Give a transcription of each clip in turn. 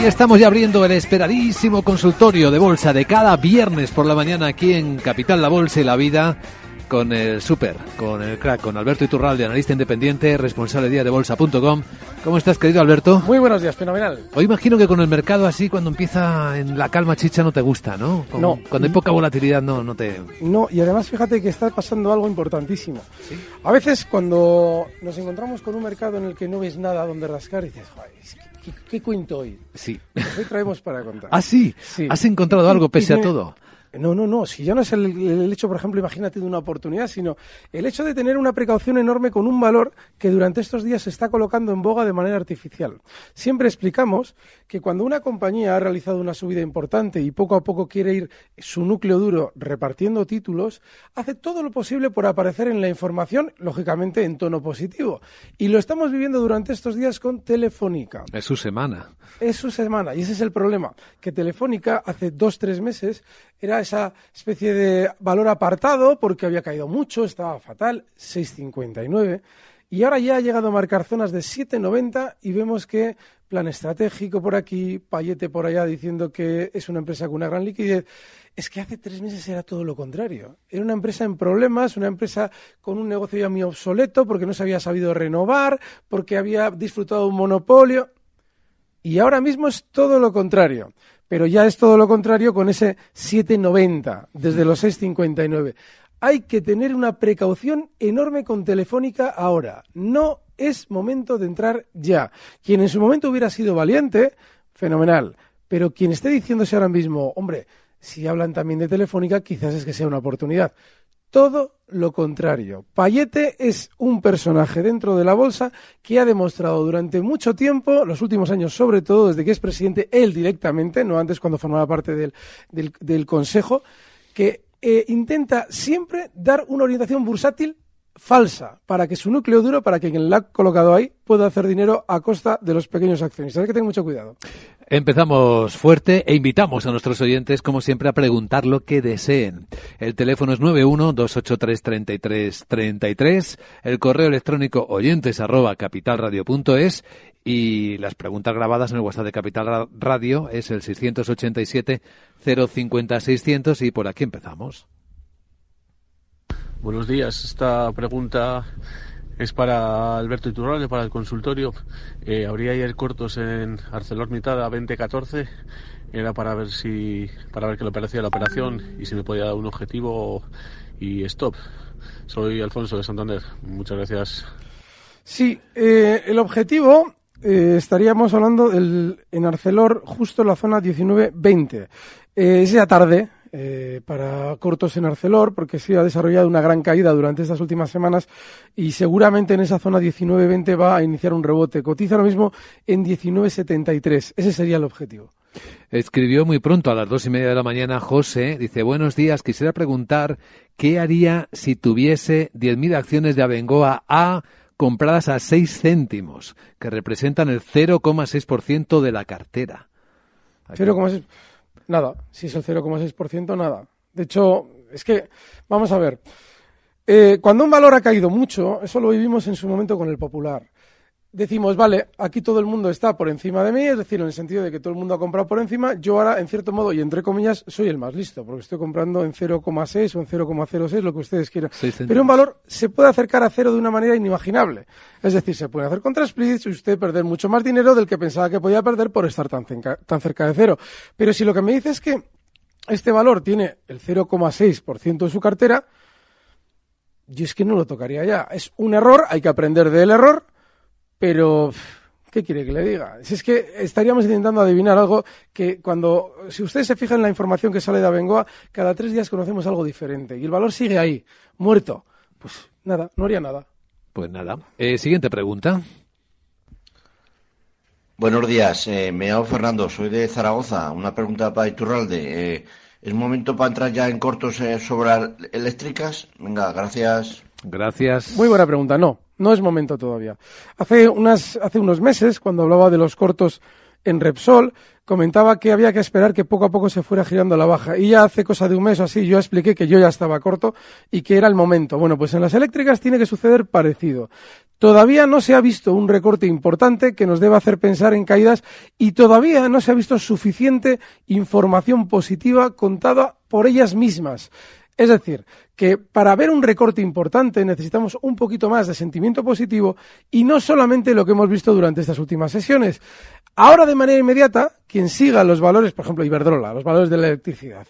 Ahí estamos ya abriendo el esperadísimo consultorio de bolsa de cada viernes por la mañana aquí en Capital La Bolsa y la Vida con el super, con el crack, con Alberto Iturralde, analista independiente, responsable día de bolsa.com. ¿Cómo estás, querido Alberto? Muy buenos días, fenomenal. Hoy imagino que con el mercado así, cuando empieza en la calma chicha, no te gusta, ¿no? no. Cuando hay poca volatilidad, no, no te... No, y además fíjate que está pasando algo importantísimo. A veces cuando nos encontramos con un mercado en el que no ves nada donde rascar, dices, joder, ¿qué, qué cuento hoy? Sí. Hoy traemos para contar. ¿Ah, sí? Sí. ¿Has encontrado algo pese a todo? No, no, no. Si ya no es el, el, hecho, por ejemplo, imagínate de una oportunidad, sino el hecho de tener una precaución enorme con un valor que durante estos días se está colocando en boga de manera artificial. Siempre explicamos que cuando una compañía ha realizado una subida importante y poco a poco quiere ir su núcleo duro repartiendo títulos, hace todo lo posible por aparecer en la información, lógicamente en tono positivo. Y lo estamos viviendo durante estos días con Telefónica. Es su semana. Es su semana. Y ese es el problema. Que Telefónica hace dos, tres meses era esa especie de valor apartado porque había caído mucho, estaba fatal, 6,59. Y ahora ya ha llegado a marcar zonas de 7,90 y vemos que plan estratégico por aquí, Payete por allá diciendo que es una empresa con una gran liquidez. Es que hace tres meses era todo lo contrario. Era una empresa en problemas, una empresa con un negocio ya muy obsoleto porque no se había sabido renovar, porque había disfrutado un monopolio. Y ahora mismo es todo lo contrario pero ya es todo lo contrario con ese 7,90 desde los 6,59. Hay que tener una precaución enorme con Telefónica ahora. No es momento de entrar ya. Quien en su momento hubiera sido valiente, fenomenal. Pero quien esté diciéndose ahora mismo, hombre, si hablan también de Telefónica, quizás es que sea una oportunidad. Todo lo contrario. Payete es un personaje dentro de la bolsa que ha demostrado durante mucho tiempo, los últimos años sobre todo, desde que es presidente él directamente, no antes cuando formaba parte del, del, Consejo, que eh, intenta siempre dar una orientación bursátil falsa para que su núcleo duro, para que quien la ha colocado ahí pueda hacer dinero a costa de los pequeños accionistas. Hay que tener mucho cuidado. Empezamos fuerte e invitamos a nuestros oyentes, como siempre, a preguntar lo que deseen. El teléfono es 91-283-3333, el correo electrónico oyentes arroba capitalradio.es y las preguntas grabadas en el WhatsApp de Capital Radio es el 687-050-600 y por aquí empezamos. Buenos días. Esta pregunta es para Alberto Iturralde, para el consultorio. Eh, habría ayer cortos en ArcelorMittal a 2014. Era para ver si para ver qué le parecía la operación y si me podía dar un objetivo y stop. Soy Alfonso de Santander. Muchas gracias. Sí, eh, el objetivo eh, estaríamos hablando en Arcelor justo en la zona 19-20. Eh, es ya tarde, eh, para cortos en Arcelor, porque sí ha desarrollado una gran caída durante estas últimas semanas y seguramente en esa zona 19-20 va a iniciar un rebote. Cotiza ahora mismo en 19-73. Ese sería el objetivo. Escribió muy pronto a las dos y media de la mañana José. Dice, buenos días, quisiera preguntar qué haría si tuviese 10.000 acciones de Abengoa A compradas a 6 céntimos, que representan el 0,6% de la cartera. 0,6%. Nada, si es el 0,6%, nada. De hecho, es que, vamos a ver, eh, cuando un valor ha caído mucho, eso lo vivimos en su momento con el popular. Decimos, vale, aquí todo el mundo está por encima de mí, es decir, en el sentido de que todo el mundo ha comprado por encima, yo ahora, en cierto modo, y entre comillas, soy el más listo, porque estoy comprando en 0,6 o en 0,06, lo que ustedes quieran. Pero un valor se puede acercar a cero de una manera inimaginable. Es decir, se puede hacer contra splits y usted perder mucho más dinero del que pensaba que podía perder por estar tan tan cerca de cero. Pero si lo que me dice es que este valor tiene el 0,6% de su cartera, yo es que no lo tocaría ya. Es un error, hay que aprender del error, pero ¿qué quiere que le diga? Si es que estaríamos intentando adivinar algo que cuando, si ustedes se fijan en la información que sale de Abengoa, cada tres días conocemos algo diferente y el valor sigue ahí, muerto. Pues nada, no haría nada. Pues nada. Eh, siguiente pregunta. Buenos días, eh, me llamo Fernando, soy de Zaragoza. Una pregunta para Iturralde. Eh, ¿Es momento para entrar ya en cortos eh, sobre eléctricas? Venga, gracias. Gracias. Muy buena pregunta. No, no es momento todavía. Hace, unas, hace unos meses, cuando hablaba de los cortos en Repsol, comentaba que había que esperar que poco a poco se fuera girando la baja. Y ya hace cosa de un mes o así, yo expliqué que yo ya estaba corto y que era el momento. Bueno, pues en las eléctricas tiene que suceder parecido. Todavía no se ha visto un recorte importante que nos deba hacer pensar en caídas y todavía no se ha visto suficiente información positiva contada por ellas mismas. Es decir, que para ver un recorte importante necesitamos un poquito más de sentimiento positivo y no solamente lo que hemos visto durante estas últimas sesiones. Ahora, de manera inmediata, quien siga los valores, por ejemplo, Iberdrola, los valores de la electricidad,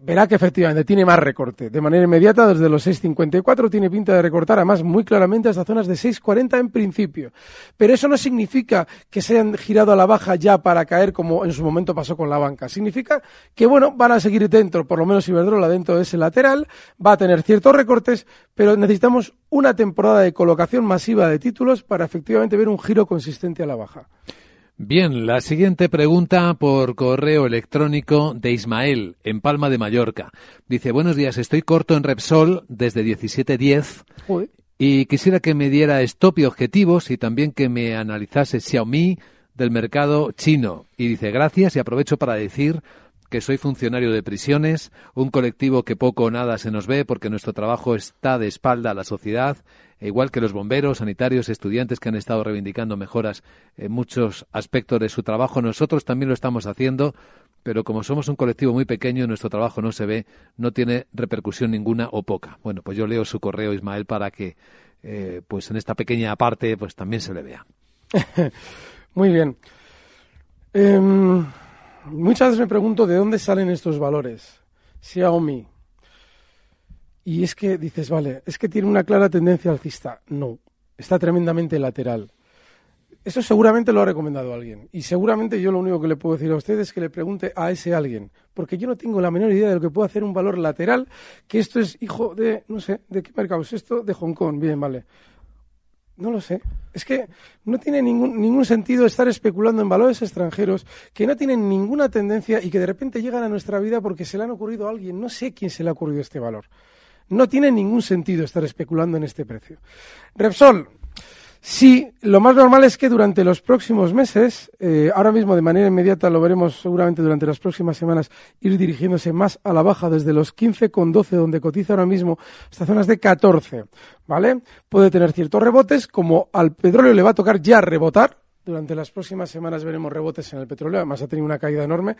verá que efectivamente tiene más recorte. De manera inmediata, desde los 6,54 tiene pinta de recortar, además muy claramente hasta zonas de 6,40 en principio. Pero eso no significa que se hayan girado a la baja ya para caer como en su momento pasó con la banca. Significa que, bueno, van a seguir dentro, por lo menos Iberdrola dentro de ese lateral, va a tener ciertos recortes, pero necesitamos una temporada de colocación masiva de títulos para efectivamente ver un giro consistente a la baja. Bien, la siguiente pregunta por correo electrónico de Ismael, en Palma de Mallorca. Dice, buenos días, estoy corto en Repsol desde 17.10 y quisiera que me diera stop y objetivos y también que me analizase Xiaomi del mercado chino. Y dice, gracias y aprovecho para decir que soy funcionario de prisiones, un colectivo que poco o nada se nos ve porque nuestro trabajo está de espalda a la sociedad, e igual que los bomberos, sanitarios, estudiantes que han estado reivindicando mejoras en muchos aspectos de su trabajo, nosotros también lo estamos haciendo, pero como somos un colectivo muy pequeño, nuestro trabajo no se ve, no tiene repercusión ninguna o poca. Bueno, pues yo leo su correo, Ismael, para que eh, pues en esta pequeña parte pues también se le vea. muy bien. Em, muchas veces me pregunto de dónde salen estos valores. Xiaomi. Y es que dices, vale, es que tiene una clara tendencia alcista. No, está tremendamente lateral. Eso seguramente lo ha recomendado alguien. Y seguramente yo lo único que le puedo decir a usted es que le pregunte a ese alguien. Porque yo no tengo la menor idea de lo que puede hacer un valor lateral, que esto es hijo de, no sé, ¿de qué mercado es esto? De Hong Kong. Bien, vale. No lo sé. Es que no tiene ningún, ningún sentido estar especulando en valores extranjeros que no tienen ninguna tendencia y que de repente llegan a nuestra vida porque se le han ocurrido a alguien. No sé quién se le ha ocurrido este valor. No tiene ningún sentido estar especulando en este precio. Repsol, Sí, lo más normal es que durante los próximos meses, eh, ahora mismo de manera inmediata lo veremos seguramente durante las próximas semanas, ir dirigiéndose más a la baja desde los 15,12 donde cotiza ahora mismo hasta zonas de 14, ¿vale? Puede tener ciertos rebotes, como al petróleo le va a tocar ya rebotar, durante las próximas semanas veremos rebotes en el petróleo, además ha tenido una caída enorme.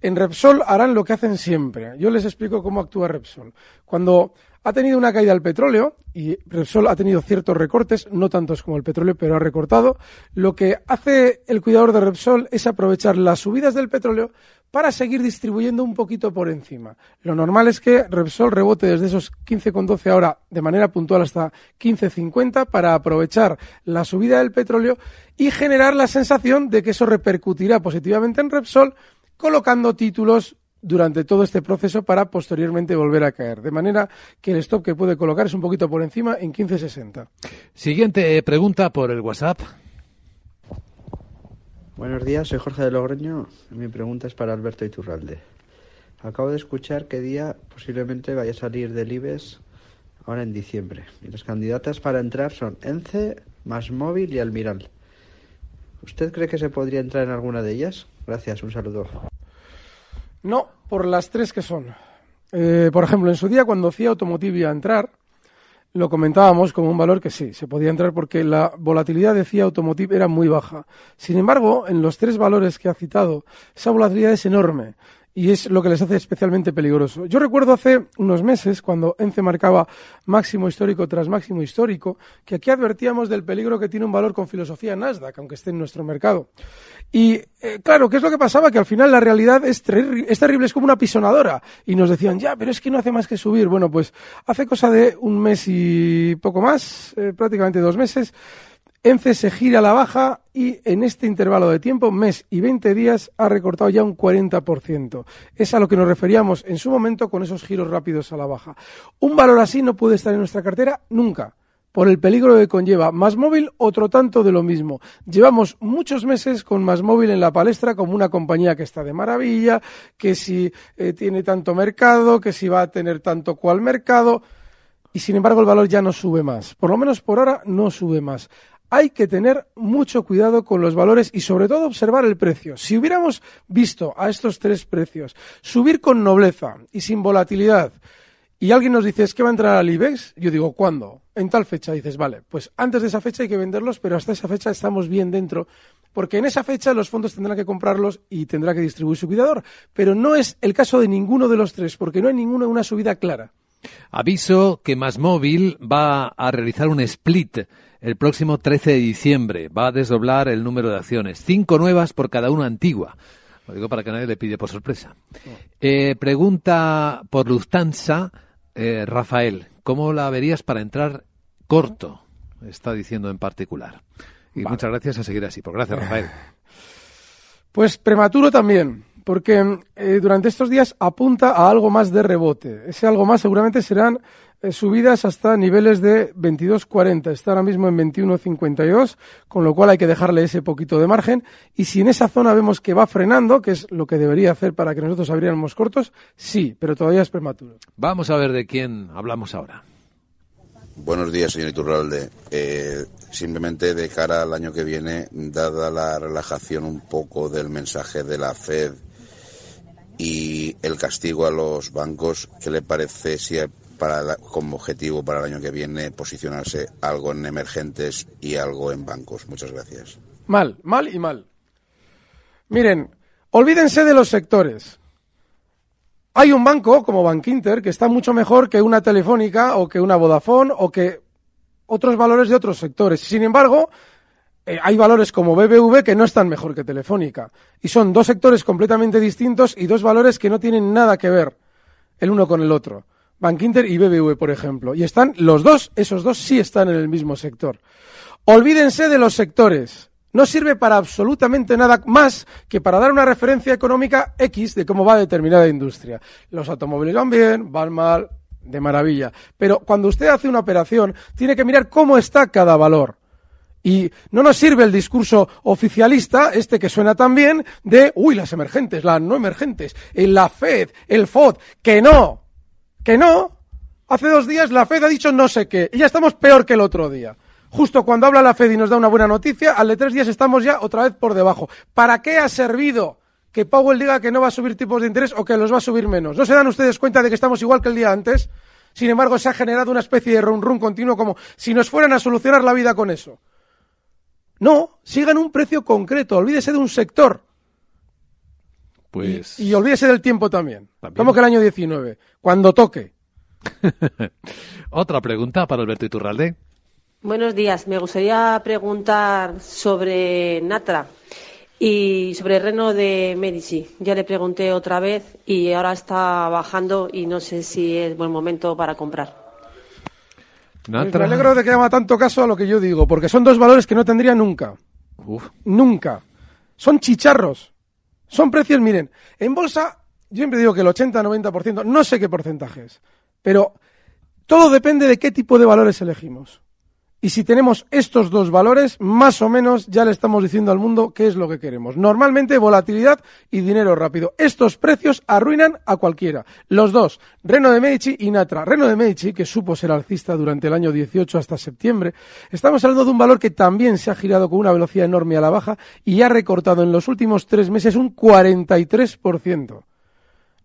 En Repsol harán lo que hacen siempre. Yo les explico cómo actúa Repsol. Cuando ha tenido una caída el petróleo y Repsol ha tenido ciertos recortes, no tantos como el petróleo, pero ha recortado. Lo que hace el cuidador de Repsol es aprovechar las subidas del petróleo para seguir distribuyendo un poquito por encima. Lo normal es que Repsol rebote desde esos 15,12 ahora de manera puntual hasta 15,50 para aprovechar la subida del petróleo y generar la sensación de que eso repercutirá positivamente en Repsol colocando títulos durante todo este proceso para posteriormente volver a caer. De manera que el stop que puede colocar es un poquito por encima en 15.60. Siguiente pregunta por el WhatsApp. Buenos días, soy Jorge de Logroño. Mi pregunta es para Alberto Iturralde. Acabo de escuchar que día posiblemente vaya a salir del IBEX ahora en diciembre. Y las candidatas para entrar son ENCE, Más Móvil y Almiral. ¿Usted cree que se podría entrar en alguna de ellas? Gracias, un saludo. No, por las tres que son. Eh, por ejemplo, en su día, cuando CIA Automotive iba a entrar, lo comentábamos como un valor que sí, se podía entrar porque la volatilidad, decía Automotive, era muy baja. Sin embargo, en los tres valores que ha citado, esa volatilidad es enorme y es lo que les hace especialmente peligroso. Yo recuerdo hace unos meses, cuando ENCE marcaba máximo histórico tras máximo histórico, que aquí advertíamos del peligro que tiene un valor con filosofía Nasdaq, aunque esté en nuestro mercado. Y eh, claro, ¿qué es lo que pasaba? Que al final la realidad es, es terrible, es como una pisonadora. Y nos decían, ya, pero es que no hace más que subir. Bueno, pues hace cosa de un mes y poco más, eh, prácticamente dos meses, ENCE se gira a la baja y en este intervalo de tiempo, mes y 20 días, ha recortado ya un 40%. Es a lo que nos referíamos en su momento con esos giros rápidos a la baja. Un valor así no puede estar en nuestra cartera nunca por el peligro que conlleva. Más móvil, otro tanto de lo mismo. Llevamos muchos meses con Más móvil en la palestra como una compañía que está de maravilla, que si eh, tiene tanto mercado, que si va a tener tanto cual mercado. Y sin embargo el valor ya no sube más. Por lo menos por ahora no sube más hay que tener mucho cuidado con los valores y sobre todo observar el precio. Si hubiéramos visto a estos tres precios subir con nobleza y sin volatilidad y alguien nos dice es que va a entrar al IBEX, yo digo, ¿cuándo? En tal fecha dices, vale, pues antes de esa fecha hay que venderlos, pero hasta esa fecha estamos bien dentro, porque en esa fecha los fondos tendrán que comprarlos y tendrá que distribuir su cuidador. Pero no es el caso de ninguno de los tres, porque no hay ninguna una subida clara. Aviso que Más va a realizar un split el próximo 13 de diciembre. Va a desdoblar el número de acciones. Cinco nuevas por cada una antigua. Lo digo para que nadie le pide por sorpresa. Eh, pregunta por Lufthansa, eh, Rafael, ¿cómo la verías para entrar corto? Está diciendo en particular. Y muchas gracias a seguir así. Por gracias, Rafael. Pues prematuro también, porque eh, durante estos días apunta a algo más de rebote. Ese algo más seguramente serán subidas hasta niveles de 22.40. Está ahora mismo en 21.52, con lo cual hay que dejarle ese poquito de margen. Y si en esa zona vemos que va frenando, que es lo que debería hacer para que nosotros abriéramos cortos, sí, pero todavía es prematuro. Vamos a ver de quién hablamos ahora. Buenos días, señor Iturralde. Eh, simplemente de cara al año que viene, dada la relajación un poco del mensaje de la Fed y el castigo a los bancos, ¿qué le parece si para como objetivo para el año que viene posicionarse algo en emergentes y algo en bancos. Muchas gracias. Mal, mal y mal. Miren, olvídense de los sectores. Hay un banco como Bankinter que está mucho mejor que una Telefónica o que una Vodafone o que otros valores de otros sectores. Sin embargo, eh, hay valores como BBV que no están mejor que Telefónica. Y son dos sectores completamente distintos y dos valores que no tienen nada que ver el uno con el otro. Bankinter y BBV, por ejemplo. Y están los dos, esos dos sí están en el mismo sector. Olvídense de los sectores. No sirve para absolutamente nada más que para dar una referencia económica X de cómo va determinada industria. Los automóviles van bien, van mal, de maravilla. Pero cuando usted hace una operación, tiene que mirar cómo está cada valor. Y no nos sirve el discurso oficialista, este que suena tan bien, de, uy, las emergentes, las no emergentes, la FED, el FOD, que no. Que no. Hace dos días la Fed ha dicho no sé qué y ya estamos peor que el otro día. Justo cuando habla la Fed y nos da una buena noticia, al de tres días estamos ya otra vez por debajo. ¿Para qué ha servido que Powell diga que no va a subir tipos de interés o que los va a subir menos? ¿No se dan ustedes cuenta de que estamos igual que el día antes? Sin embargo, se ha generado una especie de run run continuo como si nos fueran a solucionar la vida con eso. No, sigan un precio concreto, olvídese de un sector. Pues... Y, olvídese del tiempo también. Como que el año 19, cuando toque. Otra pregunta para Alberto Iturralde. Buenos días. Me gustaría preguntar sobre Natra y sobre el reno de Medici. Ya le pregunté otra vez y ahora está bajando y no sé si es buen momento para comprar. Natra. Me alegro de que haga tanto caso a lo que yo digo, porque son dos valores que no tendría nunca. Nunca. Son chicharros. Son precios, miren, en bolsa yo siempre digo que el 80-90%, no sé qué porcentaje es, pero todo depende de qué tipo de valores elegimos. Y si tenemos estos dos valores, más o menos ya le estamos diciendo al mundo qué es lo que queremos. Normalmente volatilidad y dinero rápido. Estos precios arruinan a cualquiera. Los dos, Reno de Medici y Natra. Reno de Medici, que supo ser alcista durante el año 18 hasta septiembre, estamos hablando de un valor que también se ha girado con una velocidad enorme a la baja y ha recortado en los últimos tres meses un 43%.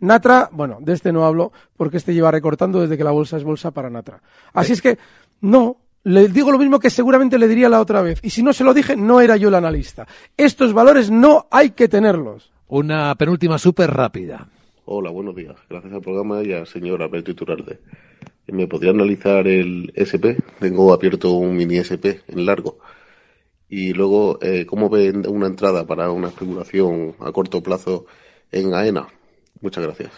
Natra, bueno, de este no hablo porque este lleva recortando desde que la bolsa es bolsa para Natra. Así es que, no, le digo lo mismo que seguramente le diría la otra vez. Y si no se lo dije, no era yo el analista. Estos valores no hay que tenerlos. Una penúltima súper rápida. Hola, buenos días. Gracias al programa y al señor Alberto Iturralde. ¿Me podría analizar el SP? Tengo abierto un mini SP en largo. Y luego, eh, ¿cómo ve una entrada para una especulación a corto plazo en AENA? Muchas gracias.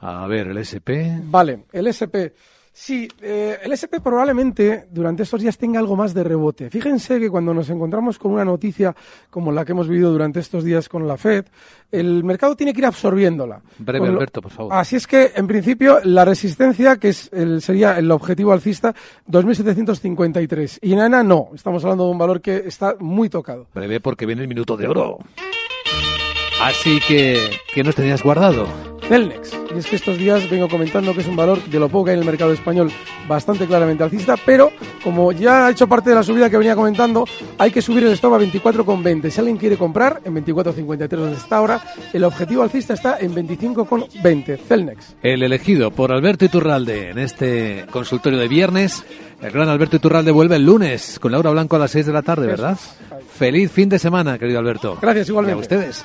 A ver, el SP. Vale, el SP. Sí, eh, el SP probablemente durante estos días tenga algo más de rebote. Fíjense que cuando nos encontramos con una noticia como la que hemos vivido durante estos días con la Fed, el mercado tiene que ir absorbiéndola. Breve, lo- Alberto, por favor. Así es que, en principio, la resistencia, que es el, sería el objetivo alcista, 2.753. Y en AENA no, estamos hablando de un valor que está muy tocado. Breve porque viene el minuto de oro. Así que, ¿qué nos tenías guardado? Celnex. Y es que estos días vengo comentando que es un valor de lo poco que hay en el mercado español bastante claramente alcista, pero como ya ha hecho parte de la subida que venía comentando, hay que subir el stop a 24,20. Si alguien quiere comprar, en 24,53 donde está ahora, el objetivo alcista está en 25,20. Celnex. El elegido por Alberto Iturralde en este consultorio de viernes. El gran Alberto Iturralde vuelve el lunes con Laura Blanco a las 6 de la tarde, ¿verdad? Feliz fin de semana, querido Alberto. Gracias, igualmente. Y a ustedes.